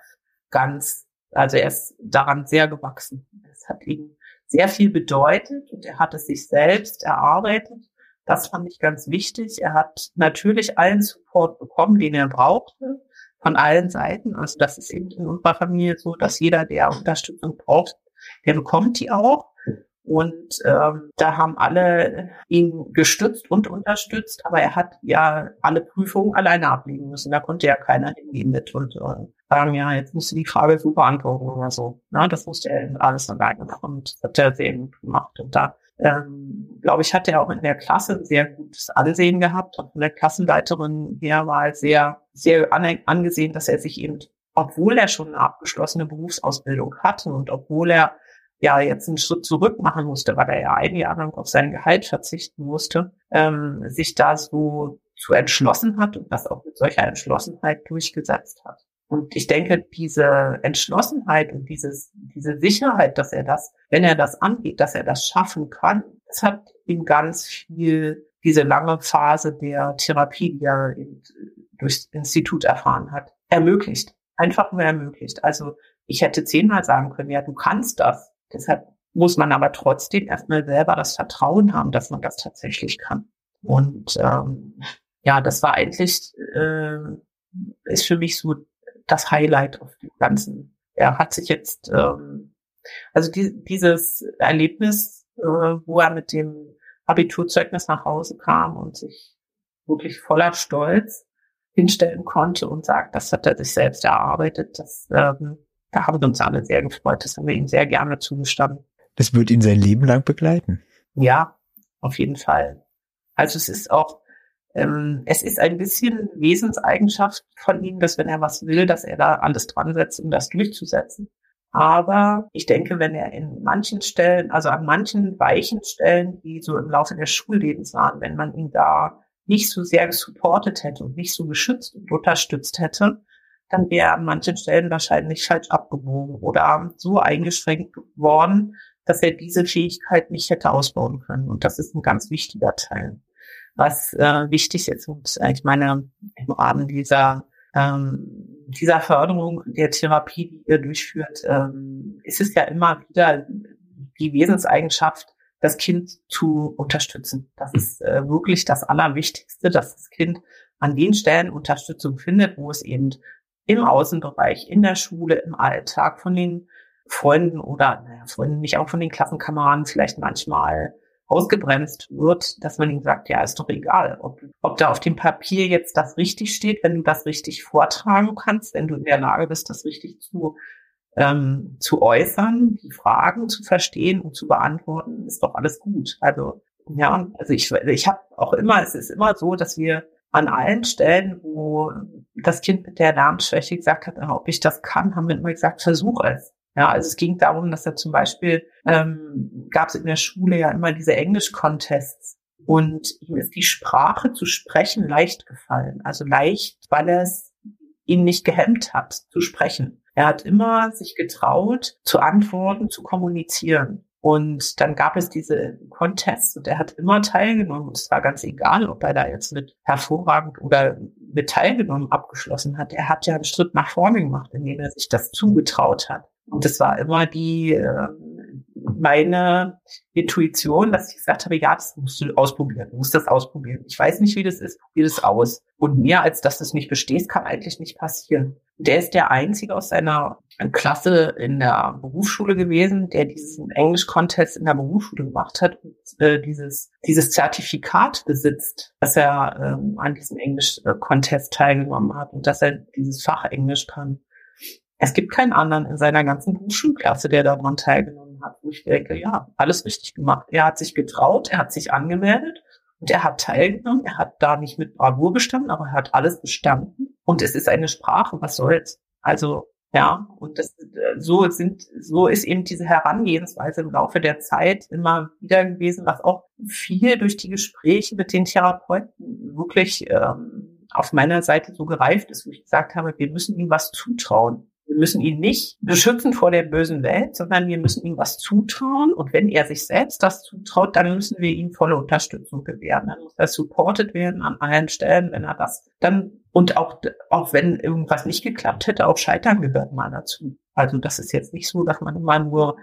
ganz, also er ist daran sehr gewachsen. Es hat ihn sehr viel bedeutet und er hat es sich selbst erarbeitet. Das fand ich ganz wichtig. Er hat natürlich allen Support bekommen, den er brauchte, von allen Seiten. Also das ist eben in unserer Familie so, dass jeder, der Unterstützung braucht, der bekommt die auch. Und ähm, da haben alle ihn gestützt und unterstützt, aber er hat ja alle Prüfungen alleine ablegen müssen. Da konnte ja keiner hingehen mit und äh, sagen, ja, jetzt musst du die Frage so beantworten oder so. Na, das musste er alles alleine. Und das hat er sehr gut gemacht. Und da, ähm, glaube ich, hat er auch in der Klasse sehr gutes Ansehen gehabt. Und von der Klassenleiterin her war sehr, sehr angesehen, dass er sich eben, obwohl er schon eine abgeschlossene Berufsausbildung hatte und obwohl er ja jetzt einen Schritt zurück machen musste, weil er ja ein Jahr lang auf sein Gehalt verzichten musste, ähm, sich da so zu entschlossen hat und das auch mit solcher Entschlossenheit durchgesetzt hat. Und ich denke, diese Entschlossenheit und dieses, diese Sicherheit, dass er das, wenn er das angeht, dass er das schaffen kann, das hat ihm ganz viel diese lange Phase der Therapie, die er durchs Institut erfahren hat, ermöglicht. Einfach nur ermöglicht. Also ich hätte zehnmal sagen können, ja, du kannst das. Deshalb muss man aber trotzdem erstmal selber das Vertrauen haben, dass man das tatsächlich kann. Und ähm, ja, das war eigentlich, äh, ist für mich so das Highlight auf dem Ganzen. Er hat sich jetzt, ähm, also die, dieses Erlebnis, äh, wo er mit dem Abiturzeugnis nach Hause kam und sich wirklich voller Stolz hinstellen konnte und sagt, das hat er sich selbst erarbeitet, das ähm, da haben wir uns alle sehr gefreut. Das haben wir ihm sehr gerne zugestanden. Das wird ihn sein Leben lang begleiten. Ja, auf jeden Fall. Also es ist auch, ähm, es ist ein bisschen Wesenseigenschaft von ihm, dass wenn er was will, dass er da alles dran setzt, um das durchzusetzen. Aber ich denke, wenn er in manchen Stellen, also an manchen weichen Stellen, die so im Laufe des Schullebens waren, wenn man ihn da nicht so sehr gesupportet hätte und nicht so geschützt und unterstützt hätte, dann wäre er an manchen Stellen wahrscheinlich falsch abgebogen oder so eingeschränkt worden, dass er diese Fähigkeit nicht hätte ausbauen können. Und das ist ein ganz wichtiger Teil. Was äh, wichtig ist, und ich meine, im Rahmen dieser ähm, dieser Förderung der Therapie, die ihr durchführt, ähm, ist es ja immer wieder die Wesenseigenschaft, das Kind zu unterstützen. Das ist äh, wirklich das Allerwichtigste, dass das Kind an den Stellen Unterstützung findet, wo es eben im Außenbereich, in der Schule, im Alltag von den Freunden oder naja, Freunden nicht auch von den Klassenkameraden vielleicht manchmal ausgebremst wird, dass man ihm sagt, ja, ist doch egal, ob, ob da auf dem Papier jetzt das richtig steht, wenn du das richtig vortragen kannst, wenn du in der Lage bist, das richtig zu, ähm, zu äußern, die Fragen zu verstehen und zu beantworten, ist doch alles gut. Also ja, also ich, ich habe auch immer, es ist immer so, dass wir an allen Stellen, wo das Kind mit der Lernschwäche gesagt hat, ob ich das kann, haben wir immer gesagt, versuch es. Ja, also es ging darum, dass er zum Beispiel ähm, gab es in der Schule ja immer diese Englisch-Contests und ihm ist die Sprache zu sprechen leicht gefallen. Also leicht, weil er es ihn nicht gehemmt hat zu sprechen. Er hat immer sich getraut, zu antworten, zu kommunizieren. Und dann gab es diese Contests und er hat immer teilgenommen. Und es war ganz egal, ob er da jetzt mit hervorragend oder mit teilgenommen abgeschlossen hat. Er hat ja einen Schritt nach vorne gemacht, indem er sich das zugetraut hat. Und das war immer die, äh, meine Intuition, dass ich gesagt habe, ja, das musst du ausprobieren, du musst das ausprobieren. Ich weiß nicht, wie das ist, probier das aus. Und mehr als dass das nicht besteht, kann eigentlich nicht passieren. Der ist der einzige aus seiner Klasse in der Berufsschule gewesen, der diesen Englisch-Contest in der Berufsschule gemacht hat und äh, dieses, dieses Zertifikat besitzt, dass er ähm, an diesem Englisch-Contest teilgenommen hat und dass er dieses Fach Englisch kann. Es gibt keinen anderen in seiner ganzen Berufsschulklasse, der daran teilgenommen hat, wo ich denke, ja, alles richtig gemacht. Er hat sich getraut, er hat sich angemeldet und er hat teilgenommen. Er hat da nicht mit Bravour bestanden, aber er hat alles bestanden. Und es ist eine Sprache, was soll's? Also, ja, und das, so sind, so ist eben diese Herangehensweise im Laufe der Zeit immer wieder gewesen, was auch viel durch die Gespräche mit den Therapeuten wirklich ähm, auf meiner Seite so gereift ist, wo ich gesagt habe, wir müssen ihm was zutrauen. Wir müssen ihn nicht beschützen vor der bösen Welt, sondern wir müssen ihm was zutrauen. Und wenn er sich selbst das zutraut, dann müssen wir ihm volle Unterstützung gewähren. Dann muss er supported werden an allen Stellen, wenn er das dann, und auch, auch wenn irgendwas nicht geklappt hätte, auch Scheitern gehört mal dazu. Also das ist jetzt nicht so, dass man immer nur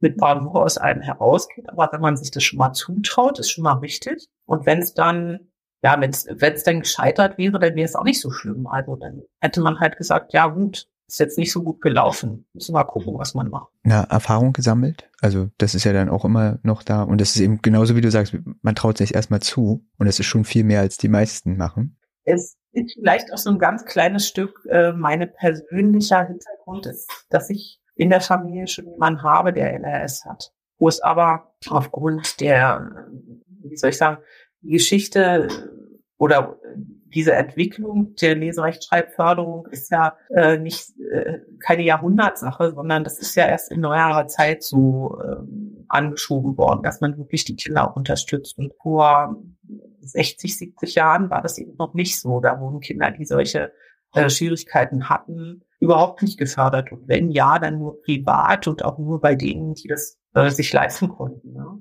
mit Bravour aus einem herausgeht, aber wenn man sich das schon mal zutraut, ist schon mal wichtig. Und wenn es dann ja, wenn es dann gescheitert wäre, dann wäre es auch nicht so schlimm. Also dann hätte man halt gesagt, ja gut, ist jetzt nicht so gut gelaufen. Müssen wir mal gucken, was man macht. Na, Erfahrung gesammelt. Also das ist ja dann auch immer noch da. Und das ist eben genauso wie du sagst, man traut sich erstmal zu. Und das ist schon viel mehr, als die meisten machen. Es ist vielleicht auch so ein ganz kleines Stück äh, meine persönlicher Hintergrund ist, dass ich in der Familie schon jemanden habe, der LRS hat. Wo es aber aufgrund der, wie soll ich sagen, Geschichte oder diese Entwicklung der Leserechtschreibförderung ist ja äh, nicht äh, keine Jahrhundertsache, sondern das ist ja erst in neuerer Zeit so ähm, angeschoben worden, dass man wirklich die Kinder unterstützt. Und vor 60, 70 Jahren war das eben noch nicht so. Da wurden Kinder, die solche äh, Schwierigkeiten hatten, überhaupt nicht gefördert. Und wenn ja, dann nur privat und auch nur bei denen, die das äh, sich leisten konnten. Ja.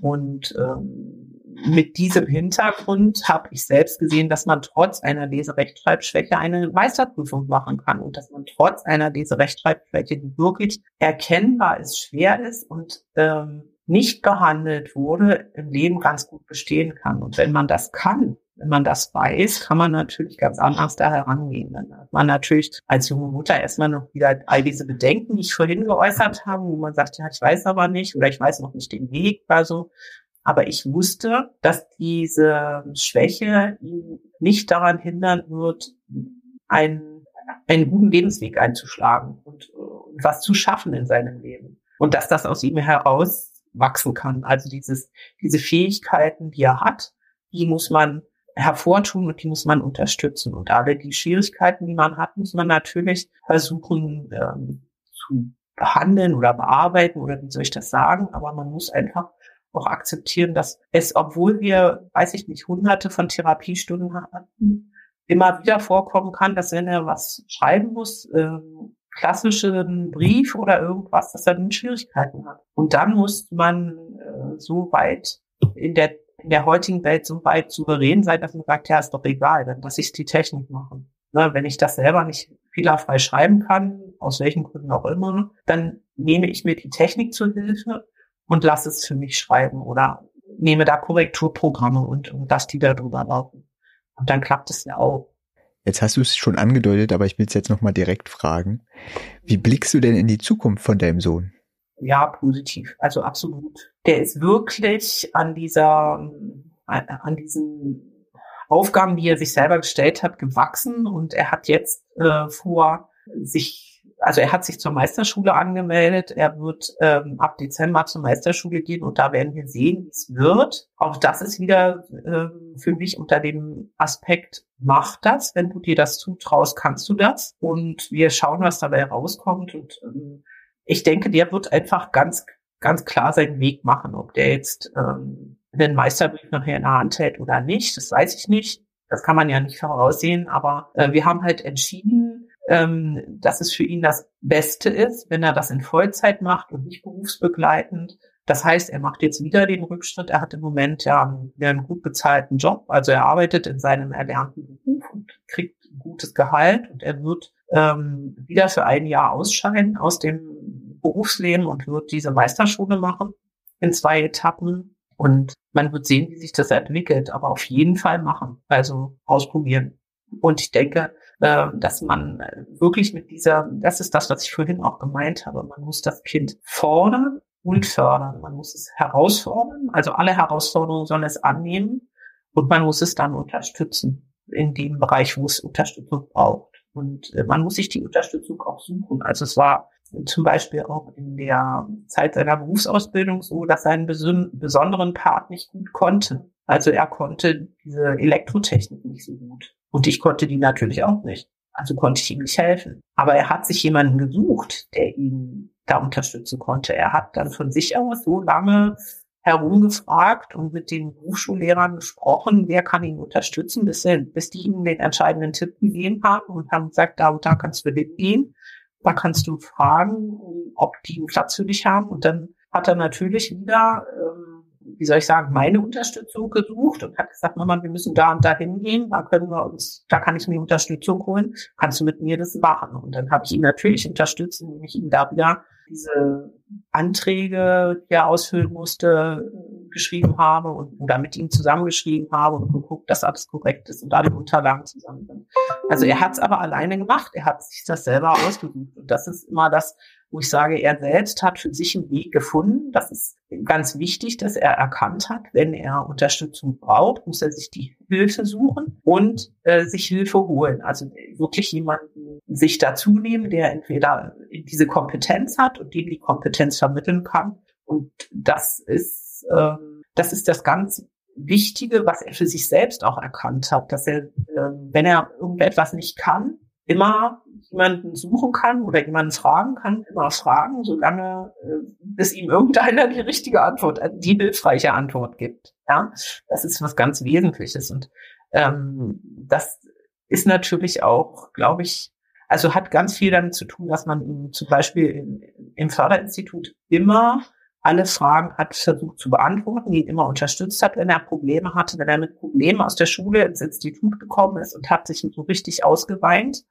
Und ähm, mit diesem Hintergrund habe ich selbst gesehen, dass man trotz einer Leserechtschreibschwäche eine Meisterprüfung machen kann und dass man trotz einer Leserechtschreibschwäche, die wirklich erkennbar ist, schwer ist und ähm, nicht behandelt wurde, im Leben ganz gut bestehen kann. Und wenn man das kann, wenn man das weiß, kann man natürlich ganz anders da herangehen. Dann hat man natürlich als junge Mutter erstmal noch wieder all diese Bedenken, die ich vorhin geäußert habe, wo man sagt, ja, ich weiß aber nicht oder ich weiß noch nicht den Weg. Also aber ich wusste, dass diese Schwäche ihn nicht daran hindern wird, einen, einen guten Lebensweg einzuschlagen und, und was zu schaffen in seinem Leben. und dass das aus ihm heraus wachsen kann. Also dieses, diese Fähigkeiten, die er hat, die muss man hervortun und die muss man unterstützen. Und alle die Schwierigkeiten, die man hat, muss man natürlich versuchen ähm, zu behandeln oder bearbeiten oder wie soll ich das sagen. Aber man muss einfach auch akzeptieren, dass es, obwohl wir, weiß ich nicht, hunderte von Therapiestunden hatten, immer wieder vorkommen kann, dass wenn er was schreiben muss, ähm, klassischen Brief oder irgendwas, dass er dann Schwierigkeiten hat. Und dann muss man äh, so weit in der in der heutigen Welt so weit souverän sein, dass man sagt, ja, ist doch egal, dann lasse ich die Technik machen. Ne, wenn ich das selber nicht fehlerfrei schreiben kann, aus welchen Gründen auch immer, dann nehme ich mir die Technik zur Hilfe und lasse es für mich schreiben oder nehme da Korrekturprogramme und, und lasse die da drüber laufen. Und dann klappt es ja auch. Jetzt hast du es schon angedeutet, aber ich will es jetzt nochmal direkt fragen. Wie blickst du denn in die Zukunft von deinem Sohn? Ja, positiv. Also absolut. Der ist wirklich an dieser, an diesen Aufgaben, die er sich selber gestellt hat, gewachsen und er hat jetzt äh, vor, sich also er hat sich zur Meisterschule angemeldet. Er wird ähm, ab Dezember zur Meisterschule gehen und da werden wir sehen, wie es wird. Auch das ist wieder ähm, für mich unter dem Aspekt, mach das. Wenn du dir das zutraust, kannst du das. Und wir schauen, was dabei rauskommt. Und ähm, ich denke, der wird einfach ganz, ganz klar seinen Weg machen. Ob der jetzt ähm, den Meisterbrief nachher in der Hand hält oder nicht, das weiß ich nicht. Das kann man ja nicht voraussehen. Aber äh, wir haben halt entschieden, ähm, dass es für ihn das Beste ist, wenn er das in Vollzeit macht und nicht berufsbegleitend. Das heißt, er macht jetzt wieder den Rückschritt. Er hat im Moment ja einen, einen gut bezahlten Job. Also er arbeitet in seinem erlernten Beruf und kriegt ein gutes Gehalt und er wird ähm, wieder für ein Jahr ausscheiden aus dem Berufsleben und wird diese Meisterschule machen in zwei Etappen. Und man wird sehen, wie sich das entwickelt, aber auf jeden Fall machen. Also ausprobieren. Und ich denke, äh, dass man wirklich mit dieser, das ist das, was ich vorhin auch gemeint habe, man muss das Kind fordern und fördern. Man muss es herausfordern, also alle Herausforderungen sollen es annehmen und man muss es dann unterstützen in dem Bereich, wo es Unterstützung braucht. Und äh, man muss sich die Unterstützung auch suchen. Also es war zum Beispiel auch in der Zeit seiner Berufsausbildung so, dass er einen besonderen Part nicht gut konnte. Also er konnte diese Elektrotechnik nicht so gut. Und ich konnte die natürlich auch nicht. Also konnte ich ihm nicht helfen. Aber er hat sich jemanden gesucht, der ihn da unterstützen konnte. Er hat dann von sich aus so lange herumgefragt und mit den Berufsschullehrern gesprochen, wer kann ihn unterstützen, bis, bis die ihm den entscheidenden Tipp gegeben haben und haben gesagt, da und da kannst du hingehen. Da kannst du fragen, ob die einen Platz für dich haben. Und dann hat er natürlich wieder ähm, wie soll ich sagen, meine Unterstützung gesucht und hat gesagt, Mama, wir müssen da und da hingehen, da können wir uns, da kann ich mir Unterstützung holen, kannst du mit mir das machen? Und dann habe ich ihn natürlich unterstützt, indem ich ihm da wieder diese Anträge, die er ausfüllen musste, geschrieben habe und oder mit ihm zusammengeschrieben habe und geguckt, dass alles korrekt ist und alle Unterlagen zusammen sind. Also er hat es aber alleine gemacht, er hat sich das selber ausgesucht. Und das ist immer das, wo ich sage, er selbst hat für sich einen Weg gefunden. Das ist ganz wichtig, dass er erkannt hat, wenn er Unterstützung braucht, muss er sich die Hilfe suchen und äh, sich Hilfe holen. Also wirklich jemanden sich dazu nehmen, der entweder diese Kompetenz hat und dem die Kompetenz vermitteln kann. Und das ist, äh, das ist das ganz Wichtige, was er für sich selbst auch erkannt hat, dass er, äh, wenn er irgendetwas nicht kann, immer jemanden suchen kann oder jemanden fragen kann, immer fragen, solange äh, bis ihm irgendeiner die richtige Antwort, äh, die hilfreiche Antwort gibt. Ja, das ist was ganz Wesentliches und ähm, das ist natürlich auch, glaube ich, also hat ganz viel damit zu tun, dass man zum Beispiel im, im Förderinstitut immer alle Fragen hat versucht zu beantworten, ihn immer unterstützt hat, wenn er Probleme hatte, wenn er mit Problemen aus der Schule ins Institut gekommen ist und hat sich so richtig ausgeweint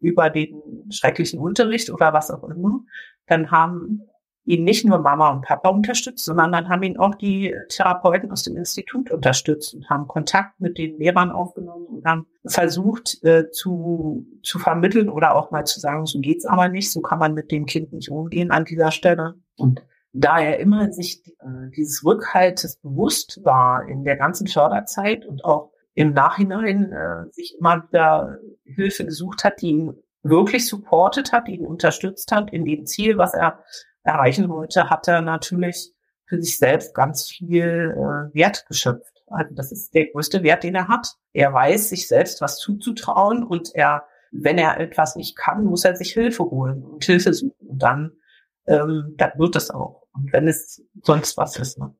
über den schrecklichen Unterricht oder was auch immer, dann haben ihn nicht nur Mama und Papa unterstützt, sondern dann haben ihn auch die Therapeuten aus dem Institut unterstützt und haben Kontakt mit den Lehrern aufgenommen und haben versucht äh, zu, zu vermitteln oder auch mal zu sagen, so geht's aber nicht, so kann man mit dem Kind nicht umgehen an dieser Stelle. Und da er immer sich äh, dieses Rückhaltes bewusst war in der ganzen Förderzeit und auch im Nachhinein äh, sich immer wieder Hilfe gesucht hat, die ihn wirklich supportet hat, ihn unterstützt hat in dem Ziel, was er erreichen wollte, hat er natürlich für sich selbst ganz viel äh, Wert geschöpft. Also das ist der größte Wert, den er hat. Er weiß, sich selbst was zuzutrauen und er, wenn er etwas nicht kann, muss er sich Hilfe holen und Hilfe suchen. Und dann, ähm, dann wird es auch. Und wenn es sonst was ist. Ne?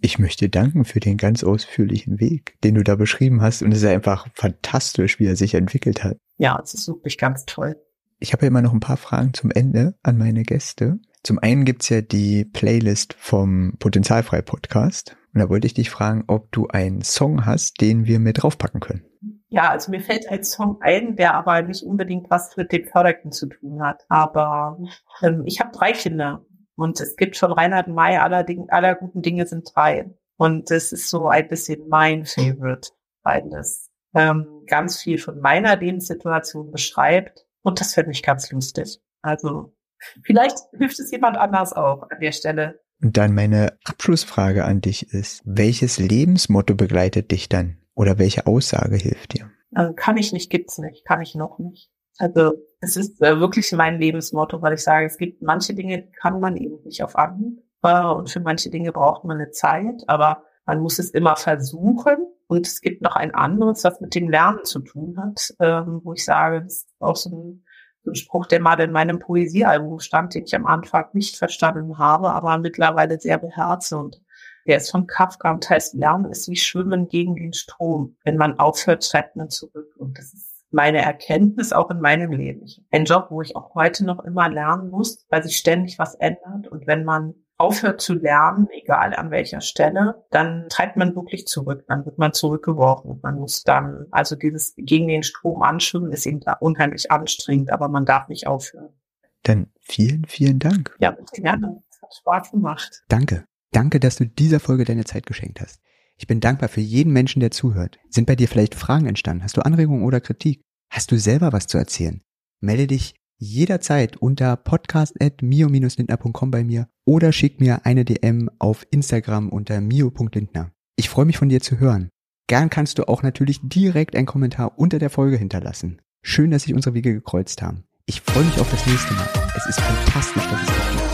Ich möchte danken für den ganz ausführlichen Weg, den du da beschrieben hast. Und es ist einfach fantastisch, wie er sich entwickelt hat. Ja, es ist wirklich ganz toll. Ich habe ja immer noch ein paar Fragen zum Ende an meine Gäste. Zum einen gibt's ja die Playlist vom Potenzialfrei Podcast. Und da wollte ich dich fragen, ob du einen Song hast, den wir mit draufpacken können. Ja, also mir fällt ein Song ein, der aber nicht unbedingt was mit dem Förderten zu tun hat. Aber ähm, ich habe drei Kinder und es gibt von Reinhard May aller, Ding, aller guten Dinge sind drei. Und das ist so ein bisschen mein Favorite, weil das ähm, ganz viel von meiner Lebenssituation beschreibt. Und das finde ich ganz lustig. Also Vielleicht hilft es jemand anders auch an der Stelle. Und dann meine Abschlussfrage an dich ist, welches Lebensmotto begleitet dich dann? Oder welche Aussage hilft dir? Also kann ich nicht, gibt's nicht, kann ich noch nicht. Also es ist äh, wirklich mein Lebensmotto, weil ich sage, es gibt manche Dinge, kann man eben nicht auf Anhieb. Äh, und für manche Dinge braucht man eine Zeit, aber man muss es immer versuchen. Und es gibt noch ein anderes, was mit dem Lernen zu tun hat, ähm, wo ich sage, das ist auch so ein ein Spruch, der mal in meinem Poesiealbum stand, den ich am Anfang nicht verstanden habe, aber mittlerweile sehr beherze. Und der ist von Kafka und heißt, Lernen ist wie Schwimmen gegen den Strom. Wenn man aufhört, schreibt man zurück. Und das ist meine Erkenntnis auch in meinem Leben. Ein Job, wo ich auch heute noch immer lernen muss, weil sich ständig was ändert. Und wenn man aufhört zu lernen, egal an welcher Stelle, dann treibt man wirklich zurück, dann wird man zurückgeworfen. Man muss dann, also dieses gegen den Strom anschwimmen ist eben unheimlich anstrengend, aber man darf nicht aufhören. Dann vielen, vielen Dank. Ja, gerne. Es hat Spaß gemacht. Danke. Danke, dass du dieser Folge deine Zeit geschenkt hast. Ich bin dankbar für jeden Menschen, der zuhört. Sind bei dir vielleicht Fragen entstanden? Hast du Anregungen oder Kritik? Hast du selber was zu erzählen? Melde dich jederzeit unter podcast.mio-lindner.com bei mir oder schick mir eine DM auf Instagram unter mio.lindner. Ich freue mich von dir zu hören. Gern kannst du auch natürlich direkt einen Kommentar unter der Folge hinterlassen. Schön, dass sich unsere Wege gekreuzt haben. Ich freue mich auf das nächste Mal. Es ist fantastisch, dass es dich gibt.